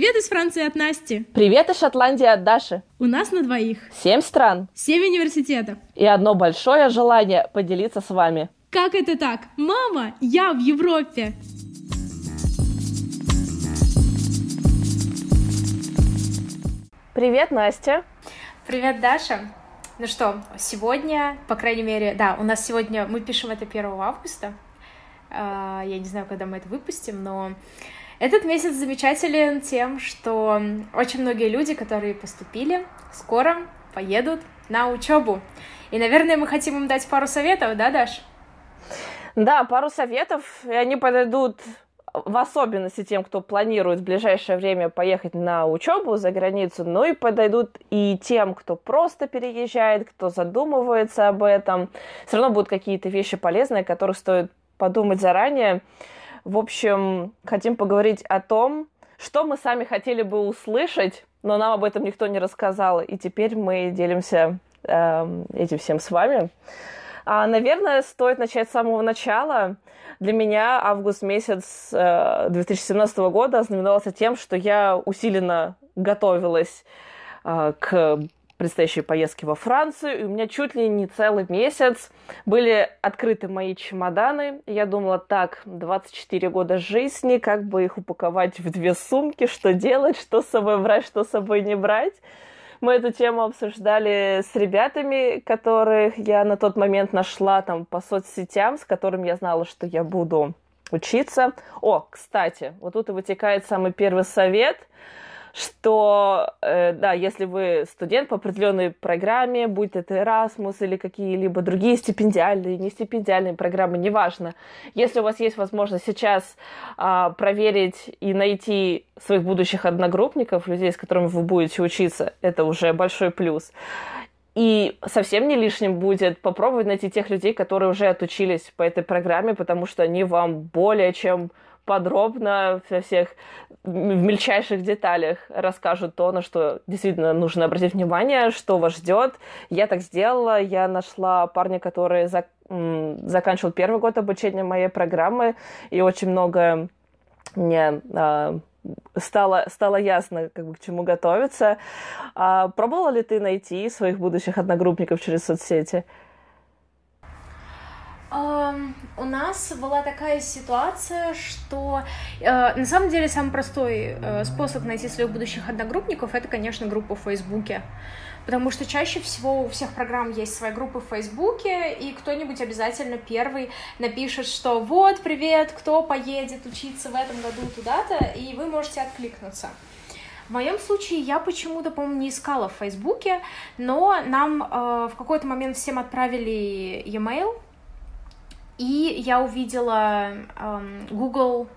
Привет из Франции от Насти. Привет из Шотландии от Даши. У нас на двоих. Семь стран. Семь университетов. И одно большое желание поделиться с вами. Как это так? Мама, я в Европе. Привет, Настя. Привет, Даша. Ну что, сегодня, по крайней мере, да, у нас сегодня, мы пишем это 1 августа. А, я не знаю, когда мы это выпустим, но этот месяц замечателен тем, что очень многие люди, которые поступили, скоро поедут на учебу. И, наверное, мы хотим им дать пару советов, да, Даш? Да, пару советов, и они подойдут в особенности тем, кто планирует в ближайшее время поехать на учебу за границу, но и подойдут и тем, кто просто переезжает, кто задумывается об этом. Все равно будут какие-то вещи полезные, о которых стоит подумать заранее. В общем, хотим поговорить о том, что мы сами хотели бы услышать, но нам об этом никто не рассказал, и теперь мы делимся э, этим всем с вами. А, наверное, стоит начать с самого начала. Для меня август месяц э, 2017 года знаменовался тем, что я усиленно готовилась э, к предстоящей поездки во Францию, и у меня чуть ли не целый месяц были открыты мои чемоданы. Я думала, так, 24 года жизни, как бы их упаковать в две сумки, что делать, что с собой брать, что с собой не брать. Мы эту тему обсуждали с ребятами, которых я на тот момент нашла там по соцсетям, с которыми я знала, что я буду учиться. О, кстати, вот тут и вытекает самый первый совет – что, э, да, если вы студент по определенной программе, будь это Erasmus или какие-либо другие стипендиальные, не стипендиальные программы, неважно, если у вас есть возможность сейчас э, проверить и найти своих будущих одногруппников, людей, с которыми вы будете учиться, это уже большой плюс. И совсем не лишним будет попробовать найти тех людей, которые уже отучились по этой программе, потому что они вам более чем подробно во всех в мельчайших деталях расскажут то, на что действительно нужно обратить внимание, что вас ждет. Я так сделала, я нашла парня, который зак заканчивал первый год обучения моей программы, и очень много мне а, стало, стало ясно, как бы, к чему готовиться. А, пробовала ли ты найти своих будущих одногруппников через соцсети? У нас была такая ситуация, что э, на самом деле самый простой э, способ найти своих будущих одногруппников это, конечно, группа в Фейсбуке. Потому что чаще всего у всех программ есть своя группа в Фейсбуке, и кто-нибудь обязательно первый напишет, что вот, привет, кто поедет учиться в этом году туда-то, и вы можете откликнуться. В моем случае я почему-то, по-моему, не искала в Фейсбуке, но нам э, в какой-то момент всем отправили e-mail, и я увидела эм, Google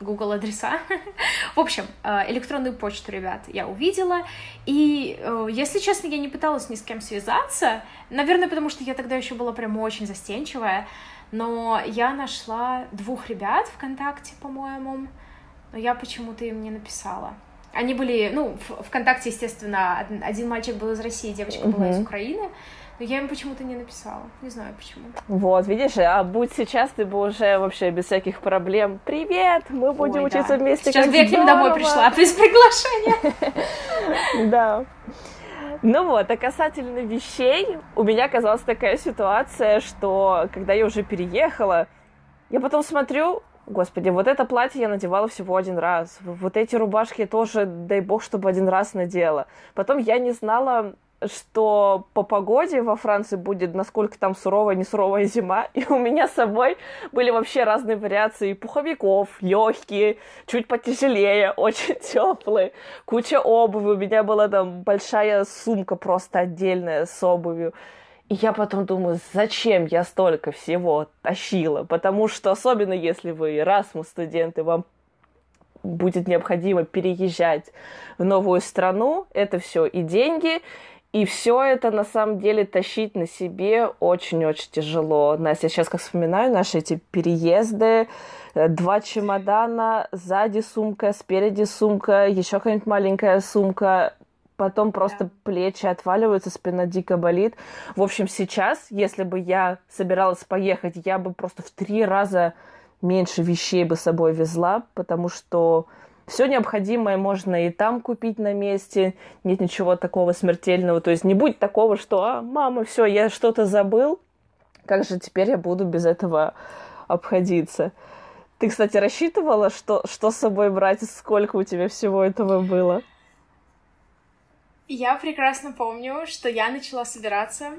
Google адреса. в общем, э, электронную почту, ребят, я увидела. И, э, если честно, я не пыталась ни с кем связаться. Наверное, потому что я тогда еще была прям очень застенчивая. Но я нашла двух ребят ВКонтакте, по-моему. Но я почему-то им не написала. Они были, ну, в ВКонтакте, естественно, один мальчик был из России, девочка была из Украины. Но я им почему-то не написала. Не знаю почему. Вот, видишь, а будь сейчас, ты бы уже вообще без всяких проблем. Привет, мы будем Ой, учиться да. вместе. Сейчас бы я к ним домой пришла без приглашения. Да. Ну вот, а касательно вещей, у меня оказалась такая ситуация, что когда я уже переехала, я потом смотрю, Господи, вот это платье я надевала всего один раз. Вот эти рубашки тоже, дай бог, чтобы один раз надела. Потом я не знала, что по погоде во Франции будет, насколько там суровая, не суровая зима, и у меня с собой были вообще разные вариации пуховиков, легкие, чуть потяжелее, очень теплые, куча обуви, у меня была там большая сумка просто отдельная с обувью. И я потом думаю, зачем я столько всего тащила? Потому что, особенно если вы Erasmus студенты, вам будет необходимо переезжать в новую страну, это все и деньги, и все это на самом деле тащить на себе очень-очень тяжело. Настя, сейчас как вспоминаю наши эти переезды, э, два чемодана, сзади сумка, спереди сумка, еще какая-нибудь маленькая сумка, потом просто да. плечи отваливаются, спина дико болит. В общем, сейчас, если бы я собиралась поехать, я бы просто в три раза меньше вещей бы с собой везла, потому что все необходимое можно и там купить на месте, нет ничего такого смертельного. То есть не будет такого, что, а, мама, все, я что-то забыл, как же теперь я буду без этого обходиться? Ты, кстати, рассчитывала, что, что с собой брать, сколько у тебя всего этого было? Я прекрасно помню, что я начала собираться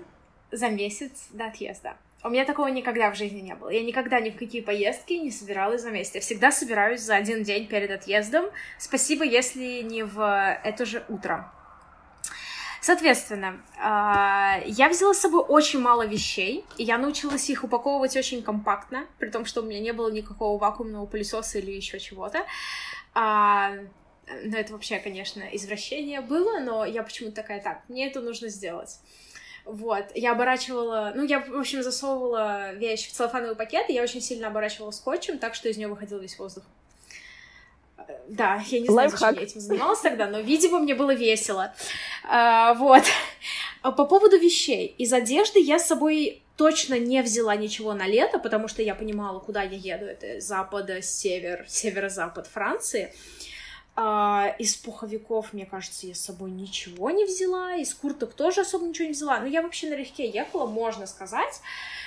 за месяц до отъезда. У меня такого никогда в жизни не было. Я никогда ни в какие поездки не собиралась за месяц. Я всегда собираюсь за один день перед отъездом. Спасибо, если не в это же утро. Соответственно, а, я взяла с собой очень мало вещей, и я научилась их упаковывать очень компактно, при том, что у меня не было никакого вакуумного пылесоса или еще чего-то. А, ну, это вообще, конечно, извращение было, но я почему-то такая, так, мне это нужно сделать. Вот, я оборачивала, ну, я, в общем, засовывала вещь в целлофановый пакет, и я очень сильно оборачивала скотчем, так что из нее выходил весь воздух. Да, я не знаю, зачем я этим занималась тогда, но, видимо, мне было весело. А, вот. По поводу вещей. Из одежды я с собой точно не взяла ничего на лето, потому что я понимала, куда я еду. Это запада, север, северо-запад Франции. А, из пуховиков, мне кажется, я с собой ничего не взяла. Из курток тоже особо ничего не взяла. Но я вообще налегке ехала, можно сказать.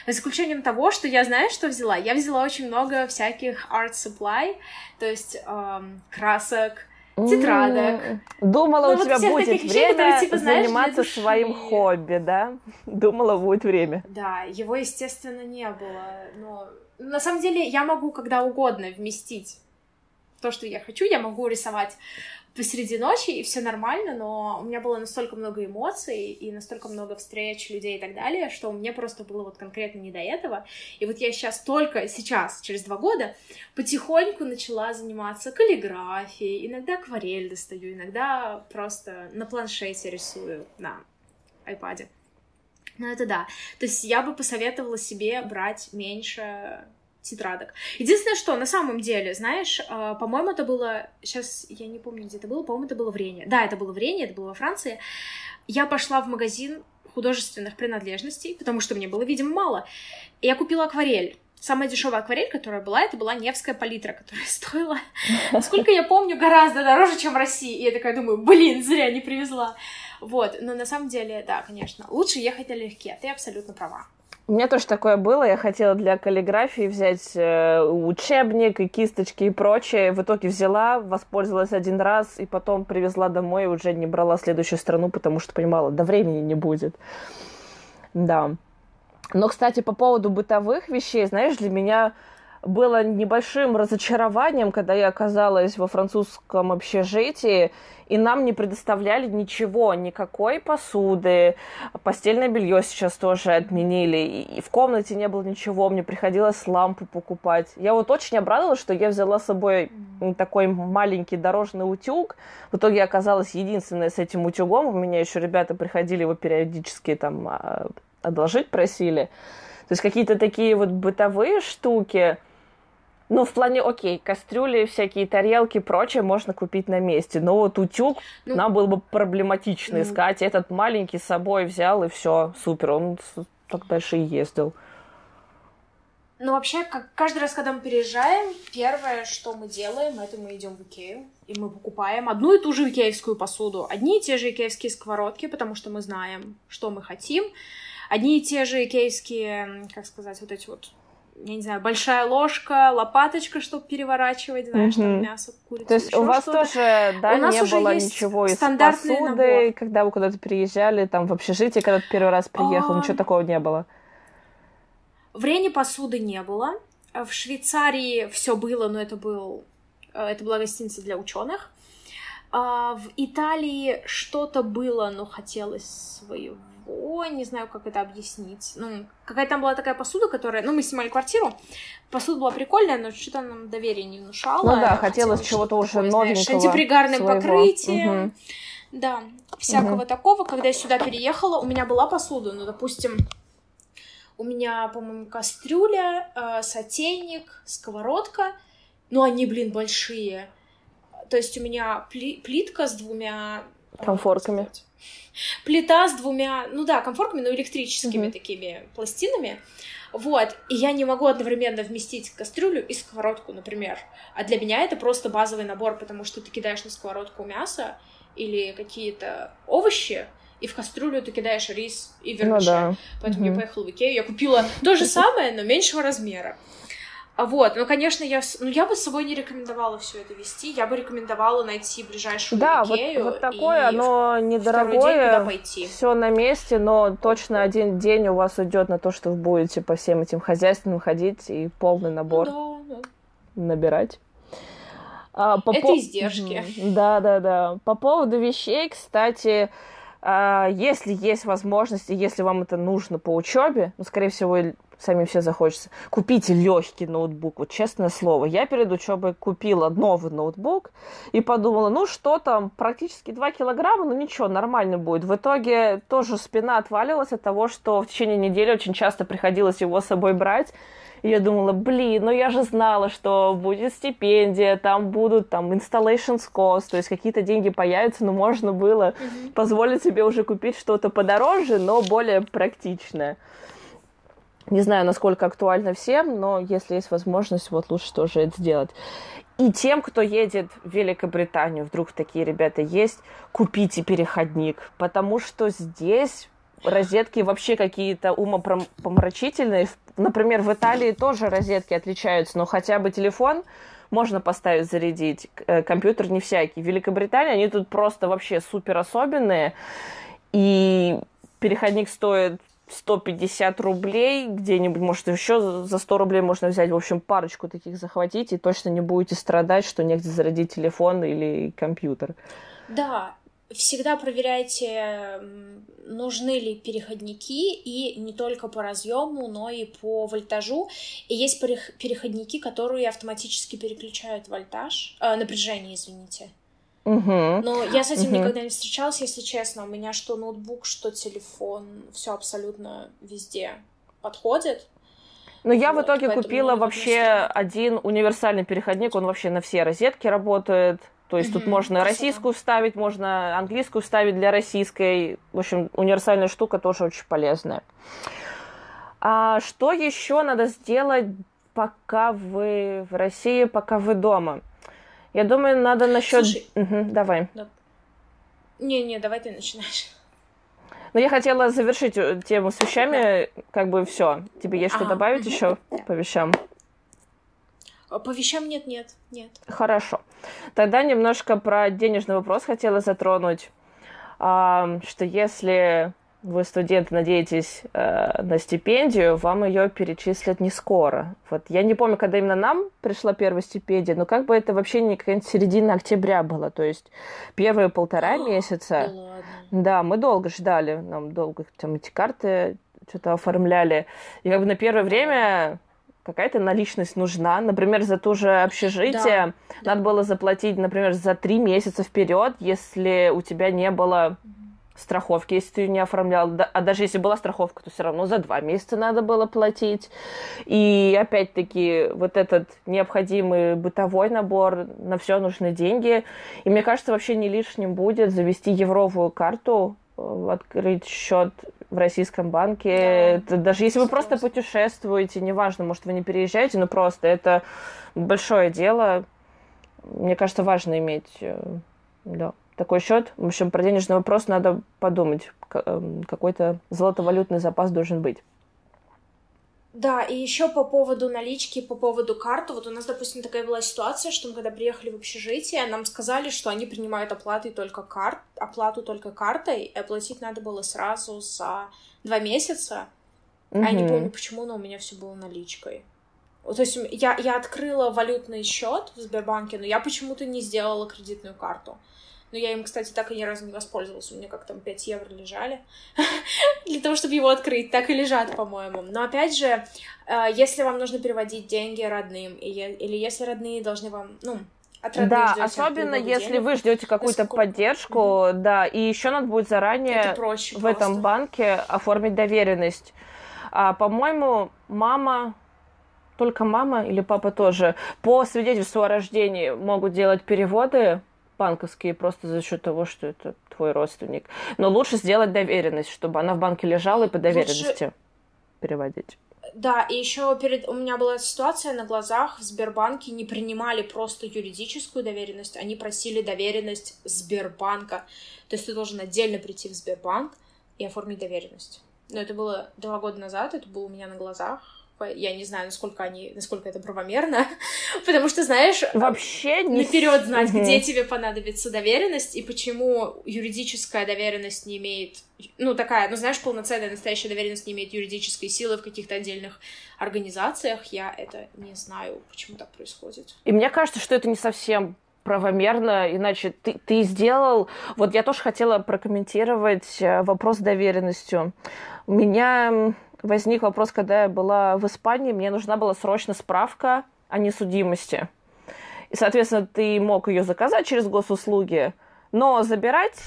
За исключением того, что я знаю, что взяла. Я взяла очень много всяких art supply, то есть эм, красок, тетрадок. Думала, ну, у тебя будет вещей, время которые, типа, знаешь, заниматься своим хобби, да? Думала, будет время. Да, его, естественно, не было. Но на самом деле я могу когда угодно вместить то, что я хочу, я могу рисовать посреди ночи, и все нормально, но у меня было настолько много эмоций и настолько много встреч людей и так далее, что мне просто было вот конкретно не до этого. И вот я сейчас только сейчас, через два года, потихоньку начала заниматься каллиграфией, иногда акварель достаю, иногда просто на планшете рисую, на айпаде. Ну, это да. То есть я бы посоветовала себе брать меньше тетрадок. Единственное, что на самом деле, знаешь, э, по-моему, это было... Сейчас я не помню, где это было. По-моему, это было в Рене. Да, это было в Рене, это было во Франции. Я пошла в магазин художественных принадлежностей, потому что мне было, видимо, мало. И я купила акварель. Самая дешевая акварель, которая была, это была Невская палитра, которая стоила, сколько я помню, гораздо дороже, чем в России. И я такая думаю, блин, зря не привезла. Вот, но на самом деле, да, конечно, лучше ехать налегке, ты абсолютно права. У меня тоже такое было. Я хотела для каллиграфии взять э, учебник и кисточки и прочее. В итоге взяла, воспользовалась один раз и потом привезла домой и уже не брала следующую страну, потому что понимала, до времени не будет. Да. Но, кстати, по поводу бытовых вещей, знаешь, для меня было небольшим разочарованием, когда я оказалась во французском общежитии, и нам не предоставляли ничего, никакой посуды, постельное белье сейчас тоже отменили, и в комнате не было ничего, мне приходилось лампу покупать. Я вот очень обрадовалась, что я взяла с собой такой маленький дорожный утюг, в итоге оказалась единственная с этим утюгом, у меня еще ребята приходили его периодически там а, одолжить просили. То есть какие-то такие вот бытовые штуки, ну, в плане, окей, кастрюли, всякие тарелки, прочее можно купить на месте. Но вот утюг ну, нам было бы проблематично ну, искать. Этот маленький с собой взял, и все, супер, он так дальше и ездил. Ну, вообще, как каждый раз, когда мы переезжаем, первое, что мы делаем, это мы идем в Икею, и мы покупаем одну и ту же икеевскую посуду, одни и те же икеевские сковородки, потому что мы знаем, что мы хотим, одни и те же икеевские, как сказать, вот эти вот я не знаю, большая ложка, лопаточка, чтобы переворачивать, знаешь, mm-hmm. там мясо, курицу. То есть у вас что-то. тоже, да, у не было ничего из посуды, набор. когда вы куда-то приезжали, там в общежитие, когда ты первый раз приехал, а... ничего такого не было? В Рене посуды не было. В Швейцарии все было, но это был э, это была гостиница для ученых. А в Италии что-то было, но хотелось своего ой, не знаю, как это объяснить. Ну, какая там была такая посуда, которая... Ну, мы снимали квартиру, посуда была прикольная, но что-то нам доверие не внушало. Ну да, хотелось, чего-то уже такое, новенького. Знаешь, антипригарным своего. покрытием. Угу. Да, всякого угу. такого. Когда я сюда переехала, у меня была посуда, ну, допустим, у меня, по-моему, кастрюля, э, сотейник, сковородка. Ну, они, блин, большие. То есть у меня пли- плитка с двумя... Комфорками плита с двумя, ну да, комфорками, но электрическими mm-hmm. такими пластинами. Вот, и я не могу одновременно вместить кастрюлю и сковородку, например. А для меня это просто базовый набор, потому что ты кидаешь на сковородку мясо или какие-то овощи, и в кастрюлю ты кидаешь рис и вермишель. Ну, да. Поэтому угу. я поехала в Икею, я купила то же самое, но меньшего размера. А вот, ну, конечно, я, ну, я бы с собой не рекомендовала все это вести. Я бы рекомендовала найти ближайшую да, Икею. вот, вот такое, оно недорогое, все на месте, но точно один день у вас уйдет на то, что вы будете по всем этим хозяйственным ходить и полный набор да, да. набирать. А, по это по... издержки. Да, да, да. По поводу вещей, кстати, а, если есть возможность, и если вам это нужно по учебе, ну, скорее всего, сами все захочется, купите легкий ноутбук, вот честное слово. Я перед учебой купила новый ноутбук и подумала, ну что там, практически 2 килограмма, ну ничего, нормально будет. В итоге тоже спина отваливалась от того, что в течение недели очень часто приходилось его с собой брать. И я думала, блин, ну я же знала, что будет стипендия, там будут там installation cost, то есть какие-то деньги появятся, но можно было mm-hmm. позволить себе уже купить что-то подороже, но более практичное. Не знаю, насколько актуально всем, но если есть возможность, вот лучше тоже это сделать. И тем, кто едет в Великобританию, вдруг такие ребята есть, купите переходник, потому что здесь розетки вообще какие-то умопомрачительные. Например, в Италии тоже розетки отличаются, но хотя бы телефон можно поставить зарядить, э, компьютер не всякий. В Великобритании они тут просто вообще супер особенные, и переходник стоит 150 рублей где-нибудь, может, еще за 100 рублей можно взять, в общем, парочку таких захватить, и точно не будете страдать, что негде зарядить телефон или компьютер. Да, всегда проверяйте, нужны ли переходники, и не только по разъему, но и по вольтажу. И есть переходники, которые автоматически переключают вольтаж, э, напряжение, извините. Угу. Но я с этим угу. никогда не встречалась, если честно. У меня что ноутбук, что телефон, все абсолютно везде подходит. Но я вот, в итоге купила вообще один универсальный переходник, он вообще на все розетки работает. То есть mm тут можно Красота. российскую вставить, можно английскую вставить для российской. В общем, универсальная штука тоже очень полезная. А что еще надо сделать, пока вы в России, пока вы дома? Я думаю, надо насчет... Слушай, угу, давай. Не-не, давай ты начинаешь. Ну, я хотела завершить э, тему с вещами, как бы все. Тебе есть что а, добавить угу. еще по вещам? А, по вещам нет, нет, нет. Хорошо. Тогда немножко про денежный вопрос хотела затронуть. Что если вы, студенты, надеетесь э, на стипендию, вам ее перечислят не скоро. Вот я не помню, когда именно нам пришла первая стипендия, но как бы это вообще не какая-нибудь середина октября была, то есть первые полтора месяца. Да, мы долго ждали, нам долго там эти карты что-то оформляли. И как бы на первое время какая-то наличность нужна. Например, за то же общежитие да, надо да. было заплатить, например, за три месяца вперед, если у тебя не было страховки, если ты не оформлял. А даже если была страховка, то все равно за два месяца надо было платить. И опять-таки вот этот необходимый бытовой набор, на все нужны деньги. И мне кажется, вообще не лишним будет завести евровую карту, э, открыть счет в российском банке. Да. Это, даже если вы просто путешествуете, неважно, может, вы не переезжаете, но просто это большое дело. Мне кажется, важно иметь э, да такой счет. В общем, про денежный вопрос надо подумать. Эм, какой-то золотовалютный запас должен быть. Да, и еще по поводу налички, по поводу карты. Вот у нас, допустим, такая была ситуация, что мы когда приехали в общежитие, нам сказали, что они принимают оплаты только карт, оплату только картой, и оплатить надо было сразу за два месяца. Угу. А я не помню, почему, но у меня все было наличкой. То есть я, я открыла валютный счет в Сбербанке, но я почему-то не сделала кредитную карту. Но я им, кстати, так и ни разу не воспользовалась. У меня как там 5 евро лежали для того, чтобы его открыть. Так и лежат, по-моему. Но опять же, э, если вам нужно переводить деньги родным, или если родные должны вам, ну, да, особенно если денег, вы ждете какую-то насколько... поддержку, mm-hmm. да, и еще надо будет заранее в просто. этом банке оформить доверенность. А, по-моему, мама только мама или папа тоже по свидетельству о рождении могут делать переводы банковские просто за счет того, что это твой родственник. Но лучше сделать доверенность, чтобы она в банке лежала и по доверенности лучше... переводить. Да, и еще перед у меня была ситуация на глазах в Сбербанке не принимали просто юридическую доверенность, они просили доверенность Сбербанка. То есть ты должен отдельно прийти в Сбербанк и оформить доверенность. Но это было два года назад, это было у меня на глазах. Я не знаю, насколько они, насколько это правомерно, потому что, знаешь, вообще не наперед знать, угу. где тебе понадобится доверенность и почему юридическая доверенность не имеет, ну такая, ну знаешь, полноценная настоящая доверенность не имеет юридической силы в каких-то отдельных организациях. Я это не знаю, почему так происходит. И мне кажется, что это не совсем правомерно, иначе ты, ты сделал... Вот я тоже хотела прокомментировать э, вопрос с доверенностью. У меня возник вопрос, когда я была в Испании, мне нужна была срочно справка о несудимости. И, соответственно, ты мог ее заказать через госуслуги, но забирать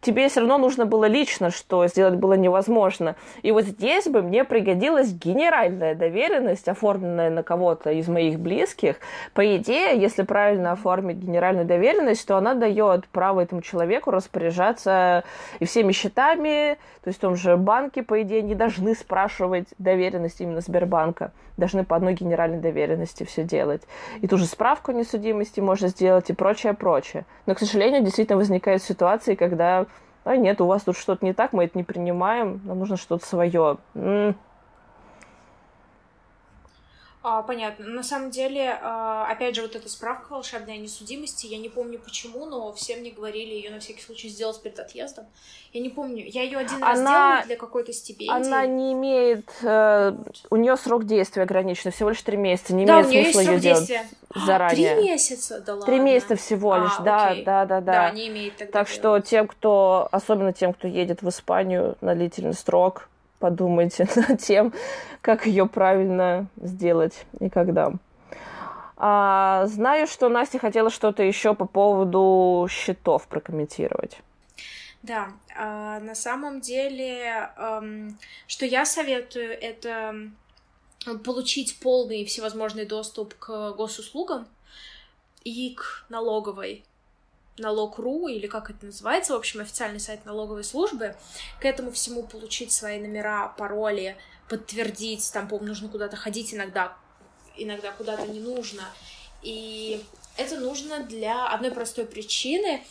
тебе все равно нужно было лично, что сделать было невозможно. И вот здесь бы мне пригодилась генеральная доверенность, оформленная на кого-то из моих близких. По идее, если правильно оформить генеральную доверенность, то она дает право этому человеку распоряжаться и всеми счетами, то есть в том же банке, по идее, не должны спрашивать доверенность именно Сбербанка. Должны по одной генеральной доверенности все делать. И ту же справку о несудимости можно сделать и прочее, прочее. Но, к сожалению, действительно возникают ситуации, когда а нет, у вас тут что-то не так, мы это не принимаем, нам нужно что-то свое. А, понятно. На самом деле, а, опять же, вот эта справка волшебной несудимости, я не помню почему, но все мне говорили ее на всякий случай сделать перед отъездом. Я не помню, я ее один раз делала для какой-то стипендии. Она не имеет, э, у нее срок действия ограничен, всего лишь три месяца, не да, имеет смысла ее делать заранее. Три месяца, да ладно. Три месяца всего лишь, а, да, окей. да, да, да. Да, не имеет тогда Так делать. что тем, кто, особенно тем, кто едет в Испанию на длительный срок, подумайте над тем, как ее правильно сделать и когда. А, знаю, что Настя хотела что-то еще по поводу счетов прокомментировать. Да, э, на самом деле, э, что я советую, это получить полный всевозможный доступ к госуслугам и к налоговой налог.ру, или как это называется, в общем, официальный сайт налоговой службы, к этому всему получить свои номера, пароли, подтвердить, там, по нужно куда-то ходить иногда, иногда куда-то не нужно. И это нужно для одной простой причины.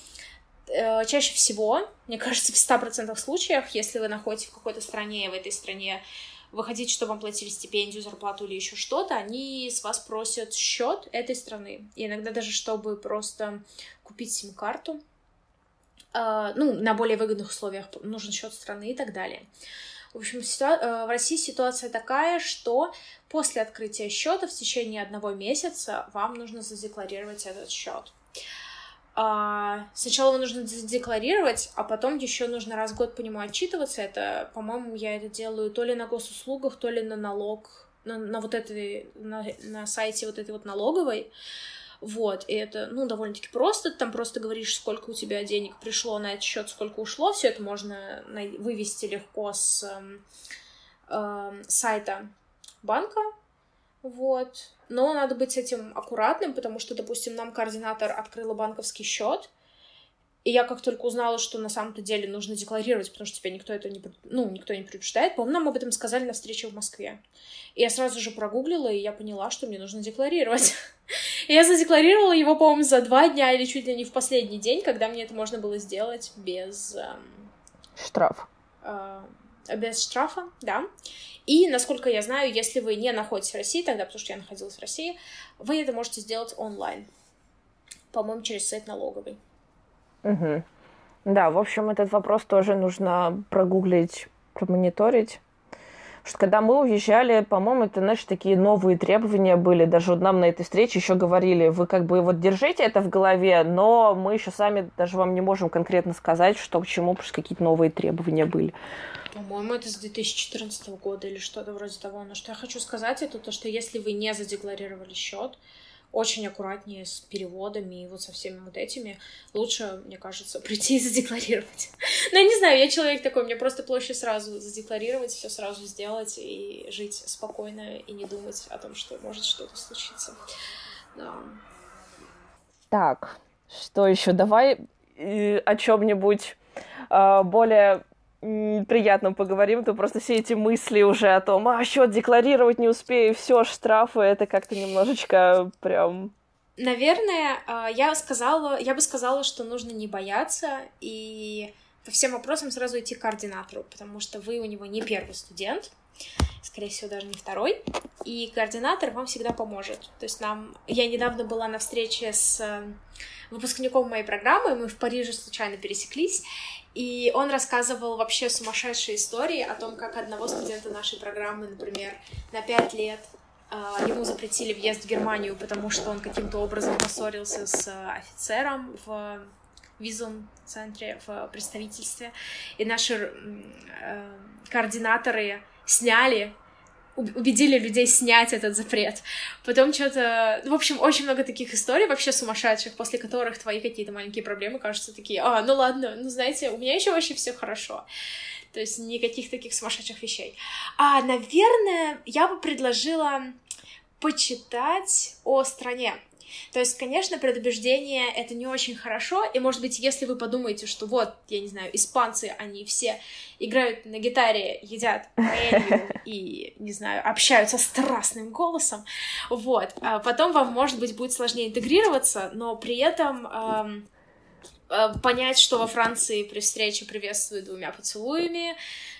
Э, чаще всего, мне кажется, в 100% случаях, если вы находитесь в какой-то стране, и в этой стране вы хотите, чтобы вам платили стипендию, зарплату или еще что-то, они с вас просят счет этой страны. И иногда даже, чтобы просто купить сим-карту, э, ну, на более выгодных условиях нужен счет страны и так далее. В общем, ситуа- в России ситуация такая, что после открытия счета в течение одного месяца вам нужно задекларировать этот счет. А, сначала его нужно задекларировать, а потом еще нужно раз в год по нему отчитываться. Это, по-моему, я это делаю то ли на госуслугах, то ли на налог, на, на вот этой, на, на сайте вот этой вот налоговой. Вот, и это, ну, довольно-таки просто. Там просто говоришь, сколько у тебя денег пришло на этот счет, сколько ушло. Все это можно вывести легко с э, э, сайта банка. Вот. Но надо быть с этим аккуратным, потому что, допустим, нам координатор открыла банковский счет, и я как только узнала, что на самом-то деле нужно декларировать, потому что тебя никто это не, ну, никто не предупреждает, по-моему, нам об этом сказали на встрече в Москве. И я сразу же прогуглила, и я поняла, что мне нужно декларировать. И я задекларировала его, по-моему, за два дня или чуть ли не в последний день, когда мне это можно было сделать без... Эм, Штраф. Э, без штрафа, да. И, насколько я знаю, если вы не находитесь в России, тогда, потому что я находилась в России, вы это можете сделать онлайн. По-моему, через сайт налоговый. Угу. Да, в общем, этот вопрос тоже нужно прогуглить, промониторить. Потому что когда мы уезжали, по-моему, это, знаешь, такие новые требования были. Даже вот нам на этой встрече еще говорили, вы как бы вот держите это в голове, но мы еще сами даже вам не можем конкретно сказать, что к чему, потому что какие-то новые требования были. По-моему, это с 2014 года или что-то вроде того. Но что я хочу сказать, это то, что если вы не задекларировали счет, очень аккуратнее с переводами и вот со всеми вот этими. Лучше, мне кажется, прийти и задекларировать. Но я не знаю, я человек такой, мне просто проще сразу задекларировать, все сразу сделать и жить спокойно и не думать о том, что может что-то случиться. Да. Так, что еще? Давай э, о чем-нибудь э, более приятном поговорим, то просто все эти мысли уже о том, а счет декларировать не успею, все, штрафы, это как-то немножечко прям Наверное, а, я сказала, я бы сказала, что нужно не бояться и по всем вопросам сразу идти к координатору, потому что вы у него не первый студент, скорее всего, даже не второй, и координатор вам всегда поможет. То есть нам... Я недавно была на встрече с э, выпускником моей программы, мы в Париже случайно пересеклись, и он рассказывал вообще сумасшедшие истории о том, как одного студента нашей программы, например, на пять лет а, ему запретили въезд в Германию, потому что он каким-то образом поссорился с э, офицером в визовом центре, в представительстве. И наши э, координаторы сняли убедили людей снять этот запрет. Потом что-то... В общем, очень много таких историй вообще сумасшедших, после которых твои какие-то маленькие проблемы кажутся такие, а, ну ладно, ну знаете, у меня еще вообще все хорошо. То есть никаких таких сумасшедших вещей. А, наверное, я бы предложила почитать о стране. То есть, конечно, предубеждение — это не очень хорошо, и, может быть, если вы подумаете, что вот, я не знаю, испанцы, они все играют на гитаре, едят и, не знаю, общаются страстным голосом, вот, а потом вам, может быть, будет сложнее интегрироваться, но при этом эм, Э, понять, что во Франции при встрече приветствуют двумя поцелуями,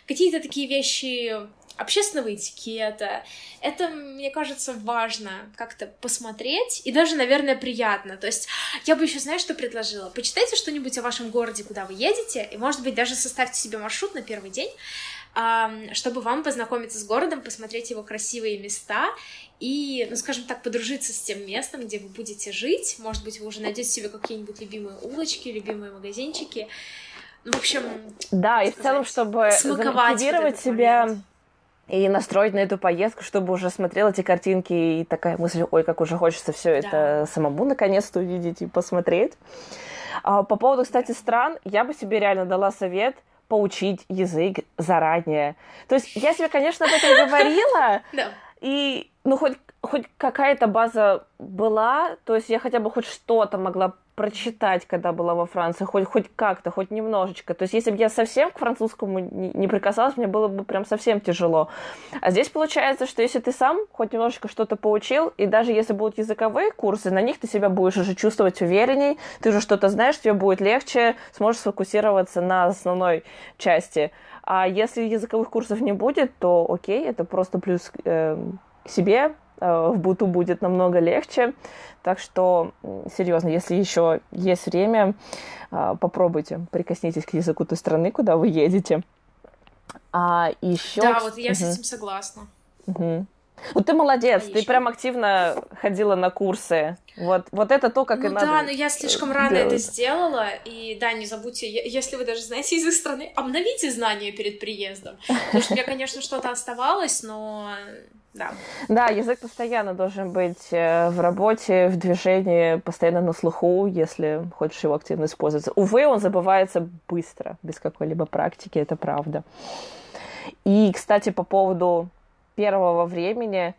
какие-то такие вещи общественного этикета. Это, мне кажется, важно как-то посмотреть и даже, наверное, приятно. То есть я бы еще, знаешь, что предложила? Почитайте что-нибудь о вашем городе, куда вы едете, и, может быть, даже составьте себе маршрут на первый день, чтобы вам познакомиться с городом, посмотреть его красивые места и, ну, скажем так, подружиться с тем местом, где вы будете жить. Может быть, вы уже найдете себе какие-нибудь любимые улочки, любимые магазинчики. Ну, в общем... Да, и в целом, чтобы замотивировать себя и настроить на эту поездку, чтобы уже смотрел эти картинки и такая мысль, ой, как уже хочется все да. это самому наконец-то увидеть и посмотреть. А, по поводу, кстати, стран, я бы себе реально дала совет – поучить язык заранее. То есть я себе, конечно, об этом говорила, и ну хоть хоть какая-то база была, то есть я хотя бы хоть что-то могла прочитать, когда была во Франции, хоть, хоть как-то, хоть немножечко. То есть, если бы я совсем к французскому не, прикасалась, мне было бы прям совсем тяжело. А здесь получается, что если ты сам хоть немножечко что-то поучил, и даже если будут языковые курсы, на них ты себя будешь уже чувствовать уверенней, ты уже что-то знаешь, тебе будет легче, сможешь сфокусироваться на основной части. А если языковых курсов не будет, то окей, это просто плюс э, к себе, в буту будет намного легче. Так что, серьезно, если еще есть время, э, попробуйте, прикоснитесь к языку той страны, куда вы едете. А еще... Да, вот я угу. с этим согласна. Угу. Ну, ты молодец, а ты прям активно ходила на курсы. Вот, вот это то, как ну, и надо. Да, но я слишком рано делать. это сделала. И да, не забудьте, если вы даже знаете язык страны, обновите знания перед приездом. Потому что у меня, конечно, что-то оставалось, но да. Да, язык постоянно должен быть э, в работе, в движении, постоянно на слуху, если хочешь его активно использовать. Увы, он забывается быстро, без какой-либо практики, это правда. И, кстати, по поводу первого времени,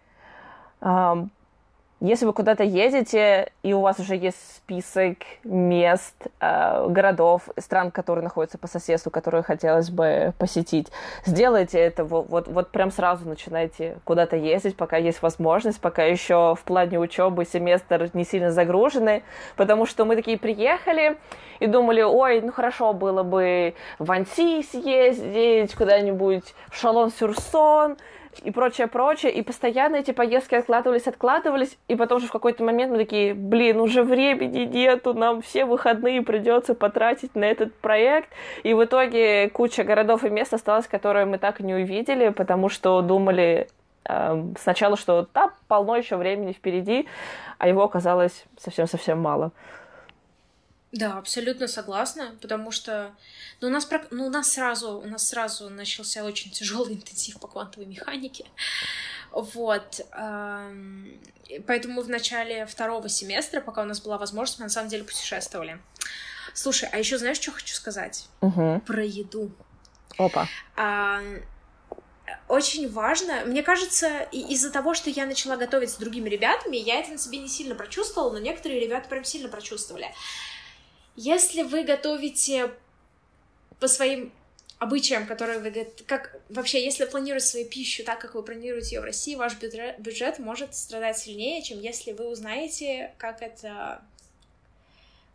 если вы куда-то едете, и у вас уже есть список мест, э, городов, стран, которые находятся по соседству, которые хотелось бы посетить, сделайте это. Вот, вот, прям сразу начинайте куда-то ездить, пока есть возможность, пока еще в плане учебы семестр не сильно загруженный, потому что мы такие приехали и думали, ой, ну хорошо было бы в Анси съездить, куда-нибудь в Шалон-Сюрсон, и прочее, прочее. И постоянно эти поездки откладывались, откладывались. И потом же в какой-то момент мы такие, блин, уже времени нету, нам все выходные придется потратить на этот проект. И в итоге куча городов и мест осталось, которые мы так и не увидели, потому что думали э, сначала, что там полно еще времени впереди, а его оказалось совсем-совсем мало. Да, абсолютно согласна, потому что ну, у нас, ну, у нас сразу, у нас сразу начался очень тяжелый интенсив по квантовой механике. Вот. Поэтому в начале второго семестра, пока у нас была возможность, мы на самом деле путешествовали. Слушай, а еще знаешь, что хочу сказать? Угу. Про еду. Опа. А, очень важно, мне кажется, из-за того, что я начала готовить с другими ребятами, я это на себе не сильно прочувствовала, но некоторые ребята прям сильно прочувствовали. Если вы готовите по своим обычаям, которые вы как вообще, если планировать свою пищу так, как вы планируете ее в России, ваш бюджет, бюджет может страдать сильнее, чем если вы узнаете, как это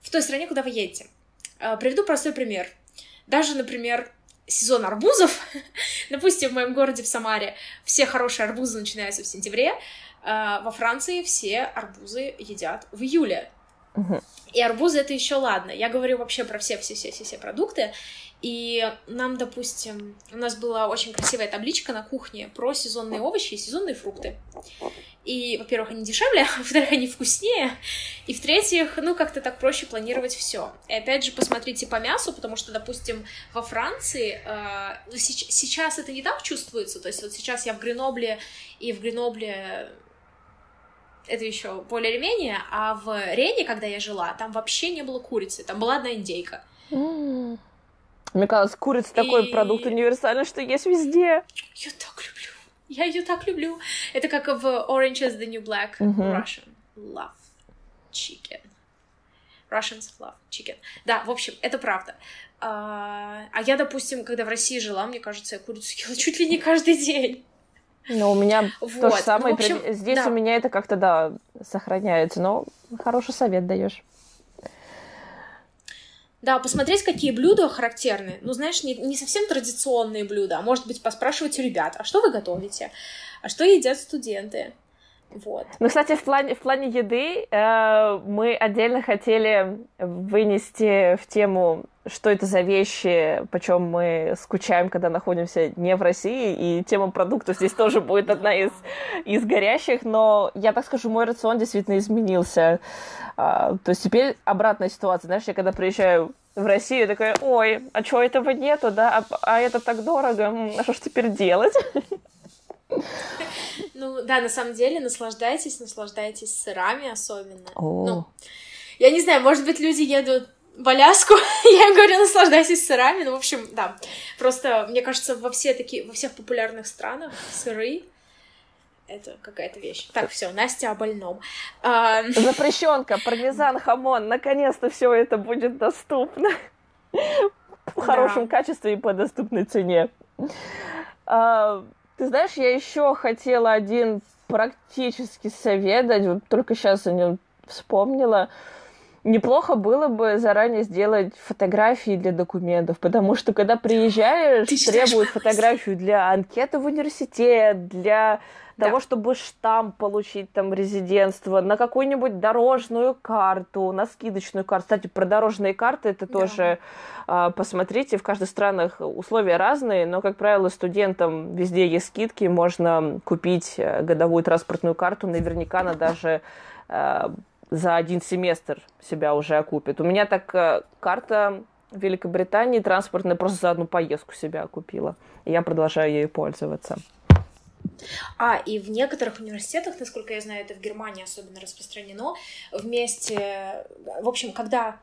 в той стране, куда вы едете. А, приведу простой пример. Даже, например, сезон арбузов, допустим, в моем городе, в Самаре, все хорошие арбузы начинаются в сентябре, а, во Франции все арбузы едят в июле. И арбузы это еще ладно. Я говорю вообще про все все все все все продукты. И нам, допустим, у нас была очень красивая табличка на кухне про сезонные овощи и сезонные фрукты. И, во-первых, они дешевле, во-вторых, они вкуснее, и в-третьих, ну, как-то так проще планировать все. И опять же, посмотрите по мясу, потому что, допустим, во Франции э, сейчас это не так чувствуется, то есть вот сейчас я в Гренобле, и в Гренобле это еще более или менее, а в Рене, когда я жила, там вообще не было курицы, там была одна индейка. Mm. Мне казалось, курица и... такой продукт универсальный, что есть везде. Я так люблю. Я ее так люблю. Это как в Orange is the New Black mm-hmm. Russian. Love chicken. Russians love chicken. Да, в общем, это правда. А, а я, допустим, когда в России жила, мне кажется, я курицу ела чуть ли не каждый день. Ну, у меня вот. то же самое. Ну, общем, Здесь да. у меня это как-то, да, сохраняется. Но хороший совет даешь. Да, посмотреть, какие блюда характерны. Ну, знаешь, не, не совсем традиционные блюда, а может быть поспрашивать у ребят, а что вы готовите? А что едят студенты? Вот. Ну, кстати, в плане, в плане еды э, мы отдельно хотели вынести в тему, что это за вещи, почем мы скучаем, когда находимся не в России, и тема продуктов здесь тоже будет одна из, из горящих, но я так скажу, мой рацион действительно изменился. А, то есть теперь обратная ситуация. Знаешь, я когда приезжаю в Россию, такая, ой, а чего этого нету, да? А, а это так дорого, а что ж теперь делать? Ну, да, на самом деле, наслаждайтесь, наслаждайтесь сырами особенно. О. Ну, я не знаю, может быть, люди едут в Аляску, я говорю, наслаждайтесь сырами, ну, в общем, да. Просто, мне кажется, во, все такие, во всех популярных странах сыры это какая-то вещь. Так, все, Настя о больном. А... Запрещенка, пармезан, хамон, наконец-то все это будет доступно. В хорошем да. качестве и по доступной цене. А, ты знаешь, я еще хотела один практический совет дать, вот только сейчас о нем вспомнила. Неплохо было бы заранее сделать фотографии для документов, потому что когда приезжаешь, требуют фотографию для анкеты в университет, для да. того, чтобы штамп получить там резидентство, на какую-нибудь дорожную карту, на скидочную карту. Кстати, про дорожные карты это да. тоже э, посмотрите. В каждой странах условия разные, но, как правило, студентам везде есть скидки, можно купить э, годовую транспортную карту, наверняка она даже э, за один семестр себя уже окупит. У меня так э, карта в Великобритании транспортная просто за одну поездку себя окупила. И я продолжаю ею пользоваться. А, и в некоторых университетах, насколько я знаю, это в Германии особенно распространено, вместе... В общем, когда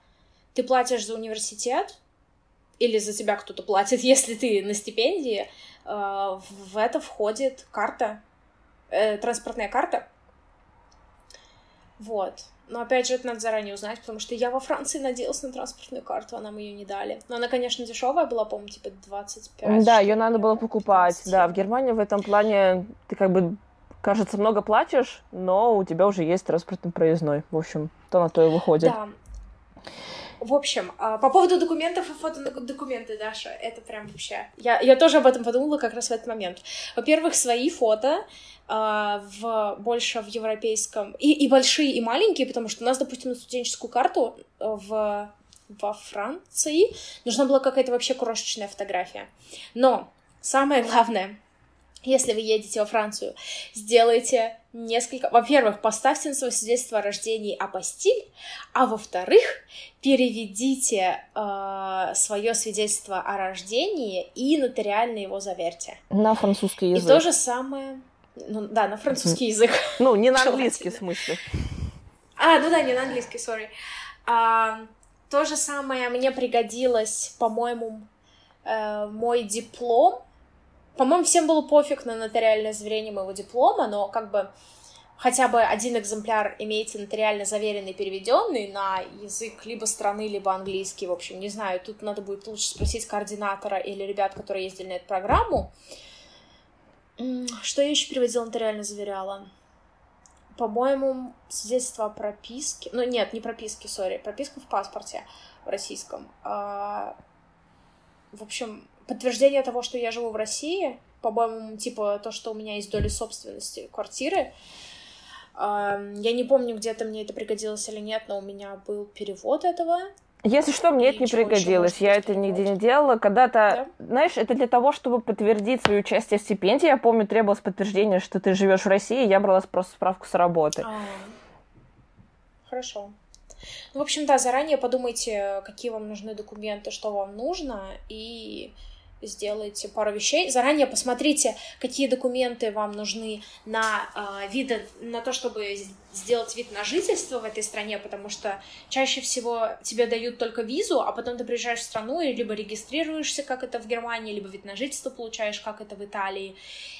ты платишь за университет, или за тебя кто-то платит, если ты на стипендии, э, в это входит карта, э, транспортная карта. Вот. Но опять же, это надо заранее узнать, потому что я во Франции надеялась на транспортную карту, а нам ее не дали. Но она, конечно, дешевая была, по-моему, типа 25. Да, ее надо было покупать. 15. Да, в Германии в этом плане ты как бы, кажется, много платишь, но у тебя уже есть транспортный проездной. В общем, то на то и выходит. Да. В общем, а, по поводу документов и фотодокументы, Даша, это прям вообще... Я, я тоже об этом подумала как раз в этот момент. Во-первых, свои фото а, в, больше в европейском... И, и большие, и маленькие, потому что у нас, допустим, на студенческую карту э, в, во Франции нужна была какая-то вообще крошечная фотография. Но самое главное, если вы едете во Францию, сделайте несколько... Во-первых, поставьте на свое свидетельство о рождении апостиль, а во-вторых, переведите э, свое свидетельство о рождении и нотариально его заверьте. На французский язык. И то же самое... Ну, да, на французский язык. Ну, не на английский, в смысле. А, ну да, не на английский, сори. А, то же самое мне пригодилось, по-моему, э, мой диплом по-моему, всем было пофиг на нотариальное заверение моего диплома, но как бы хотя бы один экземпляр имеется нотариально заверенный, переведенный на язык либо страны, либо английский, в общем, не знаю, тут надо будет лучше спросить координатора или ребят, которые ездили на эту программу. Что я еще переводила, нотариально заверяла? По-моему, свидетельство о прописке... Ну, нет, не прописки, сори, прописка в паспорте в российском. А... В общем, подтверждение того, что я живу в России, по-моему, типа то, что у меня есть доля собственности квартиры, я не помню, где-то мне это пригодилось или нет, но у меня был перевод этого. Если что, мне это не пригодилось. Я это нигде не делала. Когда-то, да? знаешь, это для того, чтобы подтвердить свое участие в стипендии. Я помню, требовалось подтверждение, что ты живешь в России. Я брала просто справку с работы. А, хорошо. Ну, в общем, да, заранее подумайте, какие вам нужны документы, что вам нужно, и сделайте пару вещей. Заранее посмотрите, какие документы вам нужны на э, виды, на то, чтобы сделать вид на жительство в этой стране, потому что чаще всего тебе дают только визу, а потом ты приезжаешь в страну и либо регистрируешься, как это в Германии, либо вид на жительство получаешь, как это в Италии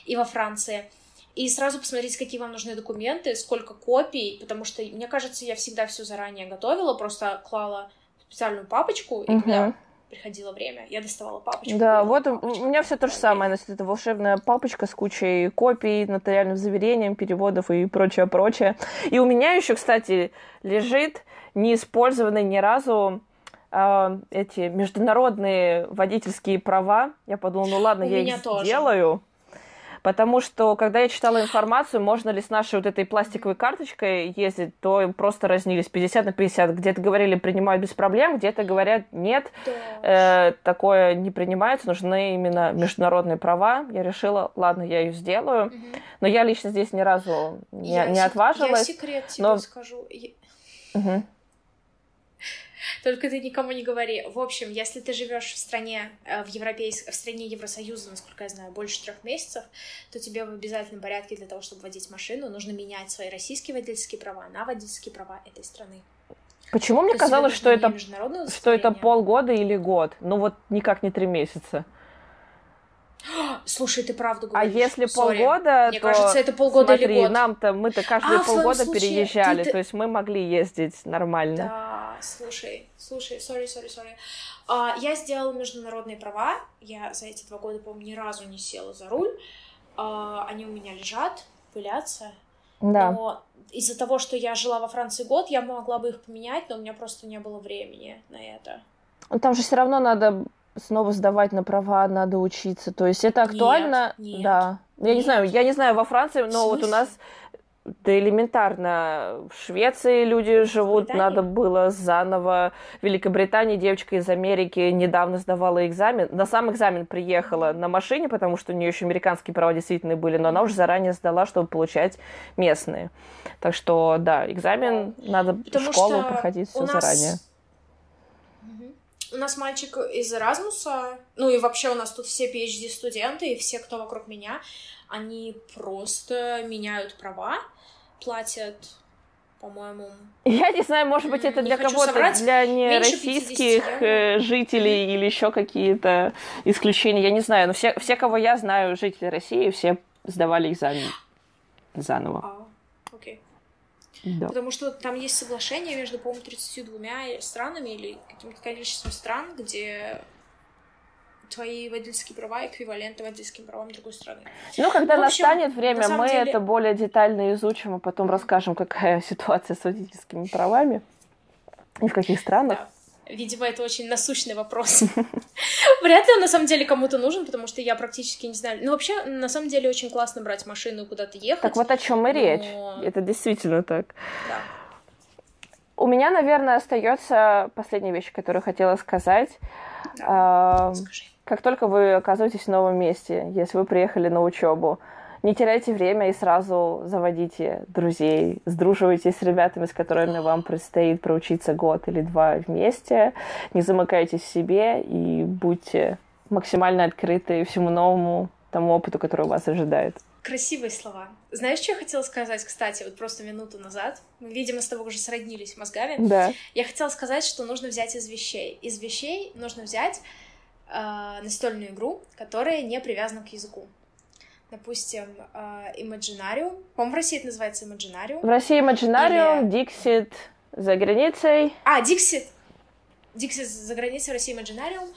и во Франции. И сразу посмотреть, какие вам нужны документы, сколько копий, потому что, мне кажется, я всегда все заранее готовила, просто клала специальную папочку, и uh-huh. когда приходило время, я доставала папочку. Да, вот у меня все то же самое. Значит, это волшебная папочка с кучей копий, нотариальным заверением, переводов и прочее, прочее. И у меня еще, кстати, лежит неиспользованный ни разу э, эти международные водительские права. Я подумала, ну ладно, у я их тоже. сделаю. Потому что, когда я читала информацию, можно ли с нашей вот этой пластиковой карточкой ездить, то просто разнились 50 на 50. Где-то говорили, принимают без проблем, где-то говорят, нет, да. э, такое не принимается, нужны именно международные права. Я решила, ладно, я ее сделаю. Угу. Но я лично здесь ни разу не, я не отважилась. Я секрет тебе но... скажу. Угу. Только ты никому не говори. В общем, если ты живешь в стране, э, в, европейс... в стране Евросоюза, насколько я знаю, больше трех месяцев, то тебе в обязательном порядке для того, чтобы водить машину, нужно менять свои российские водительские права на водительские права этой страны. Почему мне казалось, что это, что это полгода или год? Ну вот никак не три месяца. Слушай, ты правду а говоришь. А если Sorry. полгода, Мне то... кажется, это полгода смотри, или год. нам-то, мы-то каждые а, полгода случае, переезжали, ты, то есть мы могли ездить нормально. Да, слушай, слушай, сори, сори, сори. Я сделала международные права, я за эти два года, по-моему, ни разу не села за руль. Uh, они у меня лежат, пылятся. Да. Но из-за того, что я жила во Франции год, я могла бы их поменять, но у меня просто не было времени на это. Ну, там же все равно надо снова сдавать на права, надо учиться. То есть это актуально, нет, нет, да. Я нет. не знаю, я не знаю во Франции, но вот у нас да элементарно. В Швеции люди живут, надо было заново. В Великобритании девочка из Америки недавно сдавала экзамен. На сам экзамен приехала на машине, потому что у нее еще американские права действительно были, но она уже заранее сдала, чтобы получать местные. Так что, да, экзамен надо потому в школу проходить все заранее. У нас мальчик из Эразмуса, ну и вообще у нас тут все PhD-студенты, и все, кто вокруг меня, они просто меняют права, платят по-моему. Я не знаю, может быть, это не для кого-то, для нероссийских э, жителей или еще какие-то исключения, я не знаю. Но все, все, кого я знаю, жители России, все сдавали экзамен заново. А, окей. Да. Потому что там есть соглашение между, по-моему, 32 странами или каким-то количеством стран, где твои водительские права эквиваленты водительским правам другой страны. Ну, когда ну, общем, настанет время, на мы деле... это более детально изучим, а потом расскажем, какая ситуация с водительскими правами и в каких странах. Да. Видимо, это очень насущный вопрос. Вряд ли он на самом деле кому-то нужен, потому что я практически не знаю. Ну, вообще, на самом деле, очень классно брать машину и куда-то ехать. Так вот о чем и речь. Это действительно так. Да. У меня, наверное, остается последняя вещь, которую хотела сказать. Да. А, как только вы оказываетесь в новом месте, если вы приехали на учебу, не теряйте время и сразу заводите друзей, сдруживайтесь с ребятами, с которыми вам предстоит проучиться год или два вместе, не замыкайтесь в себе и будьте максимально открыты всему новому тому опыту, который вас ожидает. Красивые слова. Знаешь, что я хотела сказать, кстати, вот просто минуту назад? Мы, видимо, с тобой уже сроднились мозгами. Да. Я хотела сказать, что нужно взять из вещей. Из вещей нужно взять э, настольную игру, которая не привязана к языку. Допустим, э, Imaginarium. По-моему, в России это называется Imaginarium. В России Imaginarium, Или... Dixit за границей. А, Dixit. Dixit за границей, в России Imaginarium.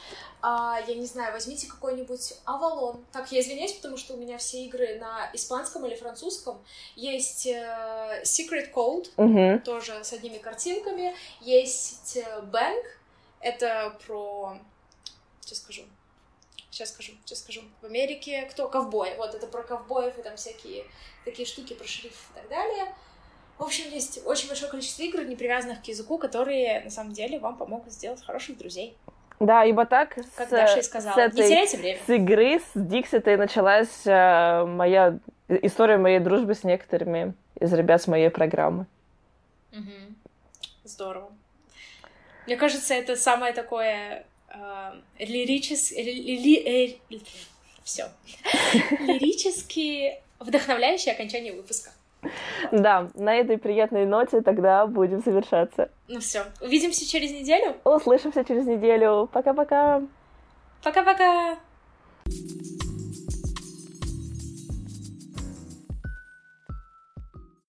А, я не знаю, возьмите какой-нибудь Avalon. Так, я извиняюсь, потому что у меня все игры на испанском или французском. Есть э, Secret Code, угу. тоже с одними картинками. Есть э, Bank, это про... Сейчас скажу. Сейчас скажу, сейчас скажу. В Америке кто? Ковбои. Вот, это про ковбоев и там всякие такие штуки про шериф и так далее. В общем, есть очень большое количество игр, не привязанных к языку, которые на самом деле вам помогут сделать хороших друзей. Да, ибо так как с, Даша и сказала, с этой, не теряйте время. С игры, с Дикситой началась э, моя история моей дружбы с некоторыми из ребят с моей программы. Угу. Здорово. Мне кажется, это самое такое э, лирическое... Ли, э, все. Лирически вдохновляющее окончание выпуска. Да, на этой приятной ноте тогда будем завершаться. Ну все, увидимся через неделю. Услышимся через неделю. Пока-пока. Пока-пока.